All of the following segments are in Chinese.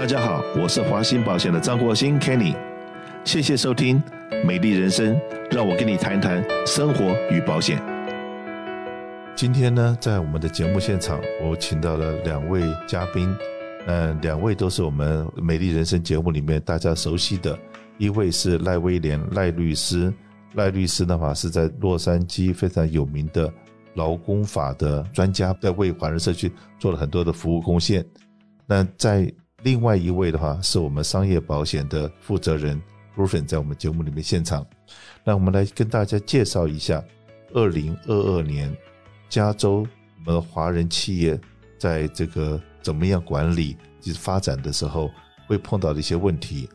大家好，我是华兴保险的张国兴 Kenny，谢谢收听《美丽人生》，让我跟你谈谈生活与保险。今天呢，在我们的节目现场，我请到了两位嘉宾，嗯，两位都是我们《美丽人生》节目里面大家熟悉的，一位是赖威廉赖律师，赖律师的话是在洛杉矶非常有名的劳工法的专家，在为华人社区做了很多的服务贡献。那在另外一位的话，是我们商业保险的负责人 r u f i n 在我们节目里面现场。那我们来跟大家介绍一下，二零二二年加州我们华人企业在这个怎么样管理及发展的时候，会碰到的一些问题。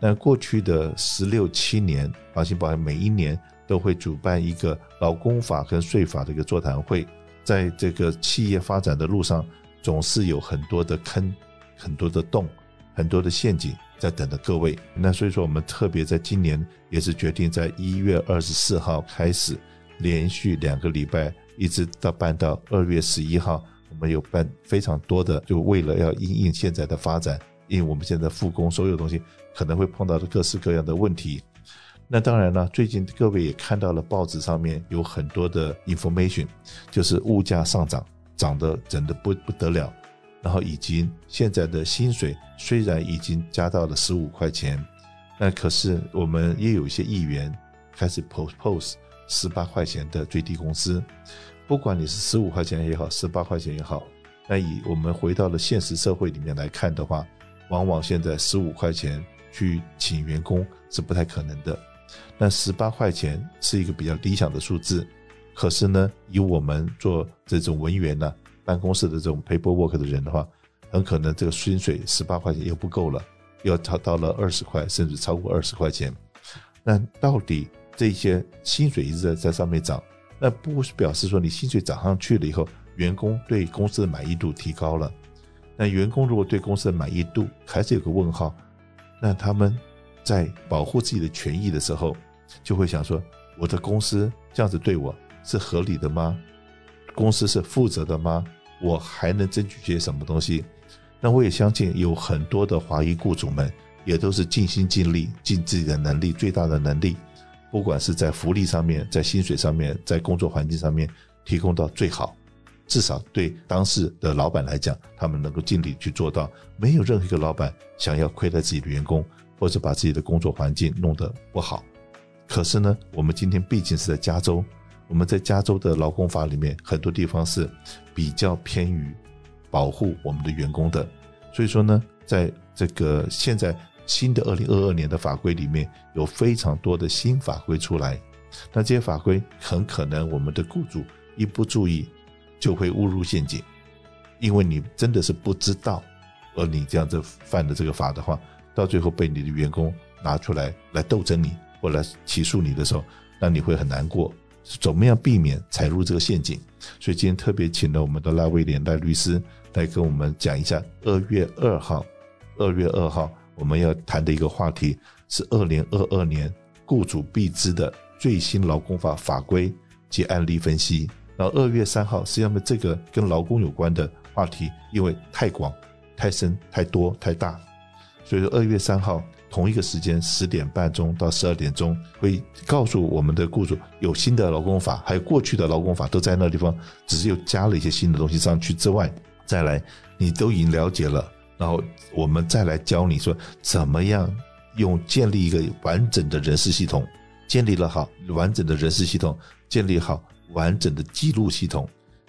那过去的十六七年，华兴保险每一年都会主办一个劳工法跟税法的一个座谈会，在这个企业发展的路上，总是有很多的坑。很多的洞，很多的陷阱在等着各位。那所以说，我们特别在今年也是决定在一月二十四号开始，连续两个礼拜，一直到办到二月十一号，我们有办非常多的，就为了要因应现在的发展，因为我们现在复工，所有东西可能会碰到的各式各样的问题。那当然了，最近各位也看到了报纸上面有很多的 information，就是物价上涨，涨得真的不不得了。然后以及现在的薪水虽然已经加到了十五块钱，那可是我们也有一些议员开始 propose 十八块钱的最低工资。不管你是十五块钱也好，十八块钱也好，那以我们回到了现实社会里面来看的话，往往现在十五块钱去请员工是不太可能的。那十八块钱是一个比较理想的数字，可是呢，以我们做这种文员呢。办公室的这种 paperwork 的人的话，很可能这个薪水十八块钱又不够了，要超到了二十块，甚至超过二十块钱。那到底这些薪水一直在在上面涨，那不表示说你薪水涨上去了以后，员工对公司的满意度提高了？那员工如果对公司的满意度还是有个问号，那他们在保护自己的权益的时候，就会想说：我的公司这样子对我是合理的吗？公司是负责的吗？我还能争取些什么东西？那我也相信有很多的华裔雇主们也都是尽心尽力，尽自己的能力，最大的能力，不管是在福利上面，在薪水上面，在工作环境上面提供到最好，至少对当时的老板来讲，他们能够尽力去做到。没有任何一个老板想要亏待自己的员工，或者把自己的工作环境弄得不好。可是呢，我们今天毕竟是在加州。我们在加州的劳工法里面，很多地方是比较偏于保护我们的员工的，所以说呢，在这个现在新的二零二二年的法规里面，有非常多的新法规出来，那这些法规很可能我们的雇主一不注意就会误入陷阱，因为你真的是不知道，而你这样子犯的这个法的话，到最后被你的员工拿出来来斗争你或来起诉你的时候，那你会很难过。怎么样避免踩入这个陷阱？所以今天特别请了我们的赖威廉赖律师来跟我们讲一下。二月二号，二月二号我们要谈的一个话题是二零二二年雇主必知的最新劳工法法规及案例分析。然后二月三号，实际上这个跟劳工有关的话题，因为太广、太深、太多、太大，所以说二月三号。同一个时间十点半钟到十二点钟，会告诉我们的雇主有新的劳工法，还有过去的劳工法都在那地方，只是又加了一些新的东西上去之外，再来你都已经了解了，然后我们再来教你说怎么样用建立一个完整的人事系统，建立了好完整的人事系统，建立好完整的记录系统，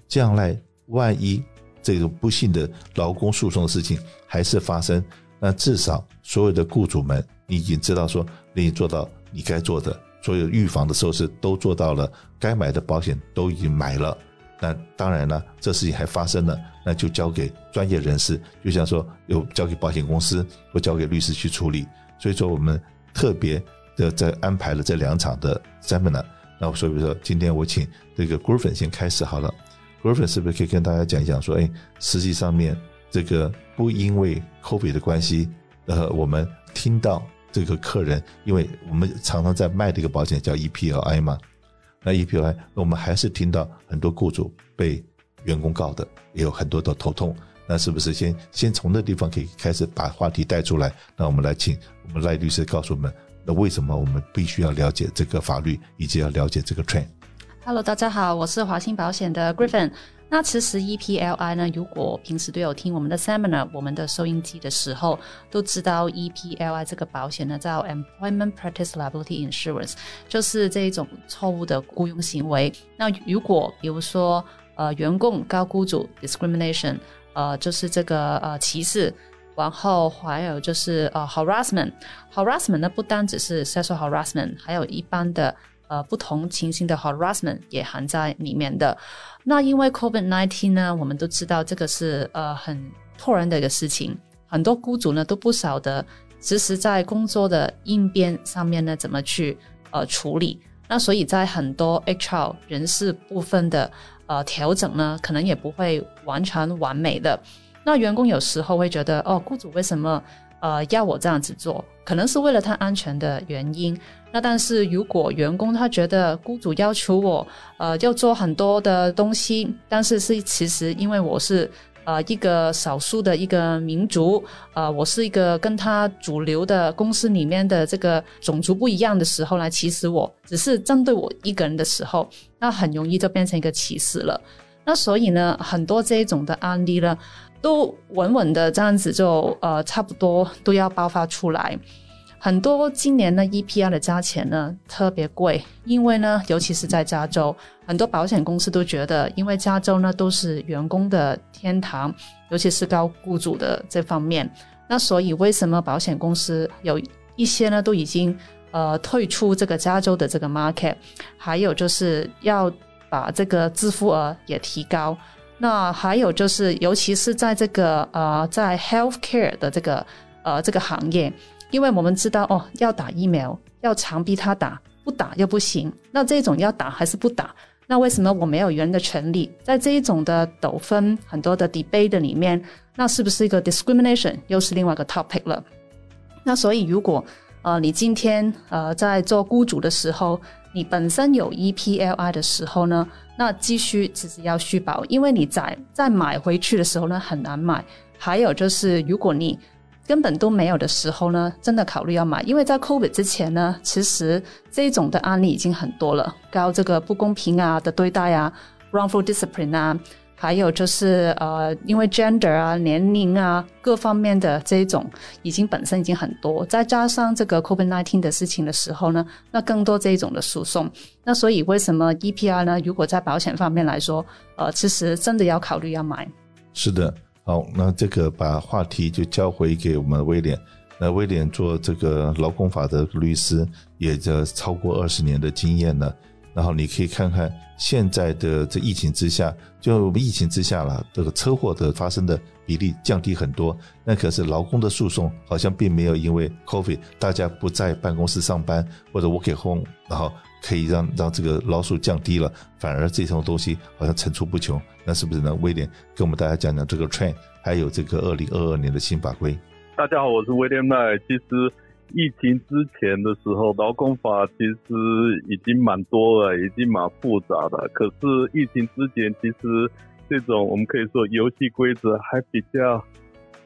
将来万一这个不幸的劳工诉讼的事情还是发生。那至少所有的雇主们，你已经知道说，你做到你该做的，所有预防的措施都做到了，该买的保险都已经买了。那当然了，这事情还发生了，那就交给专业人士，就像说有交给保险公司或交给律师去处理。所以说，我们特别的在安排了这两场的 seminar。那所以说，今天我请这个 Griffin 先开始好了。Griffin 是不是可以跟大家讲一讲说，哎，实际上面。这个不因为 COVID 的关系，呃，我们听到这个客人，因为我们常常在卖的一个保险叫 EPLI 嘛，那 EPLI，我们还是听到很多雇主被员工告的，也有很多的头痛。那是不是先先从那地方可以开始把话题带出来？那我们来请我们赖律师告诉我们，那为什么我们必须要了解这个法律，以及要了解这个 trend？Hello，大家好，我是华兴保险的 Griffin。那其实 EPLI 呢，如果平时都有听我们的 Seminar、我们的收音机的时候，都知道 EPLI 这个保险呢叫 Employment Practice Liability Insurance，就是这一种错误的雇佣行为。那如果比如说呃员工高雇主 discrimination，呃就是这个呃歧视，然后还有就是呃 harassment，harassment 呢不单只是 sexual harassment，还有一般的。呃，不同情形的 harassment 也含在里面的。那因为 COVID-19 呢，我们都知道这个是呃很突然的一个事情，很多雇主呢都不晓得，其实在工作的应变上面呢怎么去呃处理。那所以在很多 HR 人事部分的呃调整呢，可能也不会完全完美的。那员工有时候会觉得，哦，雇主为什么呃要我这样子做？可能是为了他安全的原因。那但是如果员工他觉得雇主要求我，呃，要做很多的东西，但是是其实因为我是呃一个少数的一个民族，呃，我是一个跟他主流的公司里面的这个种族不一样的时候来歧视我，只是针对我一个人的时候，那很容易就变成一个歧视了。那所以呢，很多这一种的案例呢，都稳稳的这样子就呃差不多都要爆发出来。很多今年呢，EPI 的价钱呢特别贵，因为呢，尤其是在加州，很多保险公司都觉得，因为加州呢都是员工的天堂，尤其是高雇主的这方面，那所以为什么保险公司有一些呢都已经呃退出这个加州的这个 market，还有就是要把这个支付额也提高，那还有就是尤其是在这个呃在 healthcare 的这个呃这个行业。因为我们知道哦，要打疫苗，要强逼他打，不打又不行。那这种要打还是不打？那为什么我没有人的权利？在这一种的纠纷很多的 debate 里面，那是不是一个 discrimination？又是另外一个 topic 了。那所以如果呃你今天呃在做雇主的时候，你本身有 EPLI 的时候呢，那继续其实要续保，因为你在再买回去的时候呢很难买。还有就是如果你根本都没有的时候呢，真的考虑要买，因为在 COVID 之前呢，其实这种的案例已经很多了，搞这个不公平啊的对待啊，wrongful discipline 啊，还有就是呃，因为 gender 啊、年龄啊各方面的这种，已经本身已经很多，再加上这个 COVID-19 的事情的时候呢，那更多这一种的诉讼。那所以为什么 EPR 呢？如果在保险方面来说，呃，其实真的要考虑要买。是的。好，那这个把话题就交回给我们威廉。那威廉做这个劳工法的律师，也就超过二十年的经验了。然后你可以看看现在的这疫情之下，就疫情之下了，这个车祸的发生的比例降低很多。那可是劳工的诉讼好像并没有因为 COVID 大家不在办公室上班或者 work at home，然后。可以让让这个劳诉降低了，反而这种东西好像层出不穷，那是不是呢？威廉跟我们大家讲讲这个 trend，还有这个二零二二年的新法规。大家好，我是威廉麦。其实疫情之前的时候，劳工法其实已经蛮多了，已经蛮复杂的。可是疫情之前，其实这种我们可以说游戏规则还比较。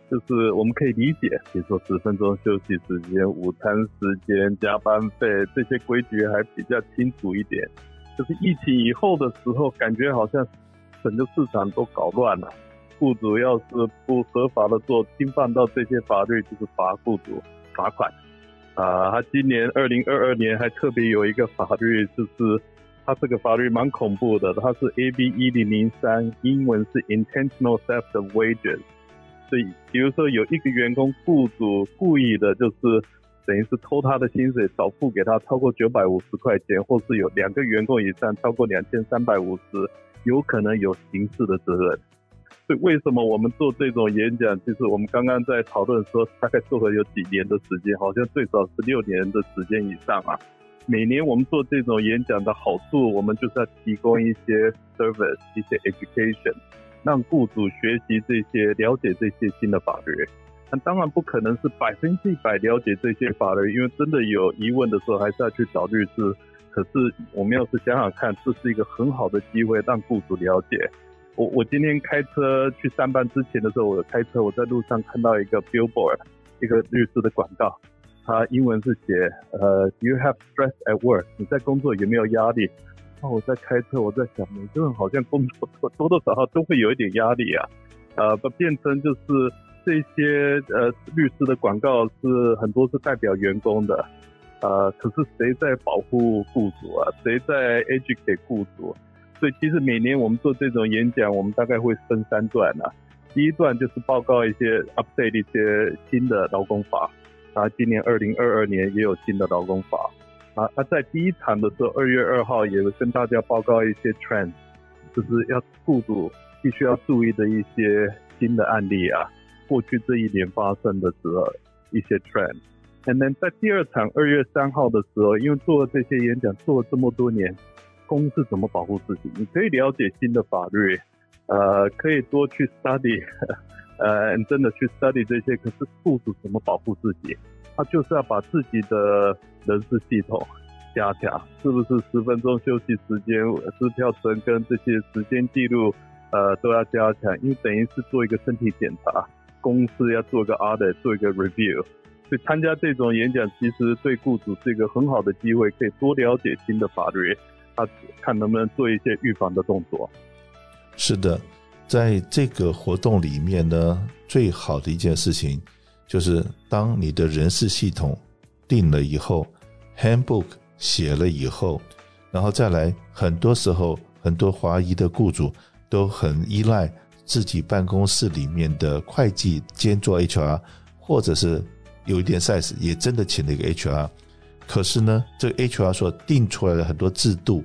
就是我们可以理解，比如说十分钟休息时间、午餐时间、加班费这些规矩还比较清楚一点。就是疫情以后的时候，感觉好像整个市场都搞乱了。雇主要是不合法的做，侵犯到这些法律，就是罚雇主罚款。啊，他今年二零二二年还特别有一个法律，就是他这个法律蛮恐怖的，它是 AB 一零零三，英文是 Intentional Theft of Wages。所以，比如说有一个员工雇主故意的，就是等于是偷他的薪水，少付给他超过九百五十块钱，或是有两个员工以上超过两千三百五十，有可能有刑事的责任。所以，为什么我们做这种演讲？其实我们刚刚在讨论说，大概做了有几年的时间，好像最少是六年的时间以上啊。每年我们做这种演讲的好处，我们就是要提供一些 service，一些 education。让雇主学习这些，了解这些新的法律。那当然不可能是百分之一百了解这些法律，因为真的有疑问的时候，还是要去找律师。可是我们要是想想看，这是一个很好的机会，让雇主了解。我我今天开车去上班之前的时候，我开车我在路上看到一个 billboard，一个律师的广告，它英文是写呃，Do you have stress at work？你在工作有没有压力？那我在开车，我在想，每个人好像工作 多多少少都会有一点压力啊，呃，不变成就是这些呃律师的广告是很多是代表员工的，呃，可是谁在保护雇主啊？谁在 educate 雇主？所以其实每年我们做这种演讲，我们大概会分三段啊。第一段就是报告一些 update 一些新的劳工法，啊，今年二零二二年也有新的劳工法。啊，那在第一场的时候，二月二号也会跟大家报告一些 trend，就是要雇主必须要注意的一些新的案例啊，过去这一年发生的时候一些 trend。And then 在第二场二月三号的时候，因为做了这些演讲，做了这么多年，公司怎么保护自己？你可以了解新的法律，呃，可以多去 study，呃，真的去 study 这些。可是雇主怎么保护自己？他就是要把自己的人事系统加强，是不是十分钟休息时间、支票存根这些时间记录，呃，都要加强，因为等于是做一个身体检查，公司要做个 audit，做一个 review。所以参加这种演讲，其实对雇主是一个很好的机会，可以多了解新的法律，他看能不能做一些预防的动作。是的，在这个活动里面呢，最好的一件事情。就是当你的人事系统定了以后，handbook 写了以后，然后再来，很多时候很多华裔的雇主都很依赖自己办公室里面的会计兼做 HR，或者是有一点 size 也真的请了一个 HR，可是呢，这个 HR 所定出来的很多制度，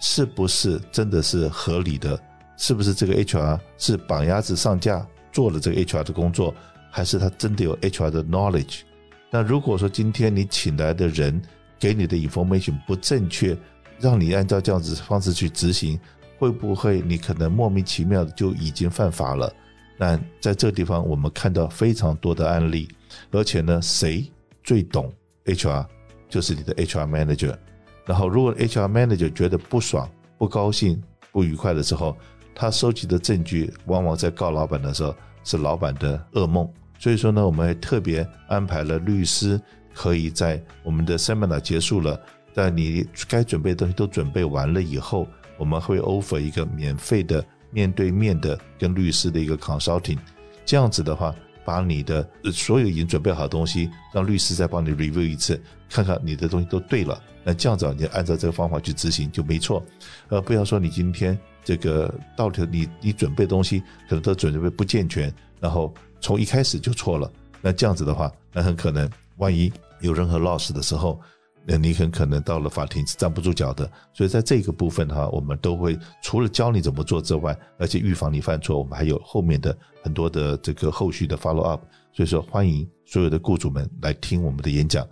是不是真的是合理的？是不是这个 HR 是绑鸭子上架做了这个 HR 的工作？还是他真的有 HR 的 knowledge？那如果说今天你请来的人给你的 information 不正确，让你按照这样子方式去执行，会不会你可能莫名其妙的就已经犯法了？那在这个地方，我们看到非常多的案例，而且呢，谁最懂 HR 就是你的 HR manager。然后，如果 HR manager 觉得不爽、不高兴、不愉快的时候，他收集的证据往往在告老板的时候是老板的噩梦。所以说呢，我们还特别安排了律师，可以在我们的 seminar 结束了，在你该准备的东西都准备完了以后，我们会 offer 一个免费的面对面的跟律师的一个 consulting。这样子的话，把你的所有已经准备好的东西，让律师再帮你 review 一次，看看你的东西都对了。那这样子，你按照这个方法去执行就没错。呃，不要说你今天这个到底你你准备的东西可能都准备不健全，然后。从一开始就错了，那这样子的话，那很可能万一有任何 loss 的时候，那你很可能到了法庭是站不住脚的。所以在这个部分哈，我们都会除了教你怎么做之外，而且预防你犯错，我们还有后面的很多的这个后续的 follow up。所以说，欢迎所有的雇主们来听我们的演讲。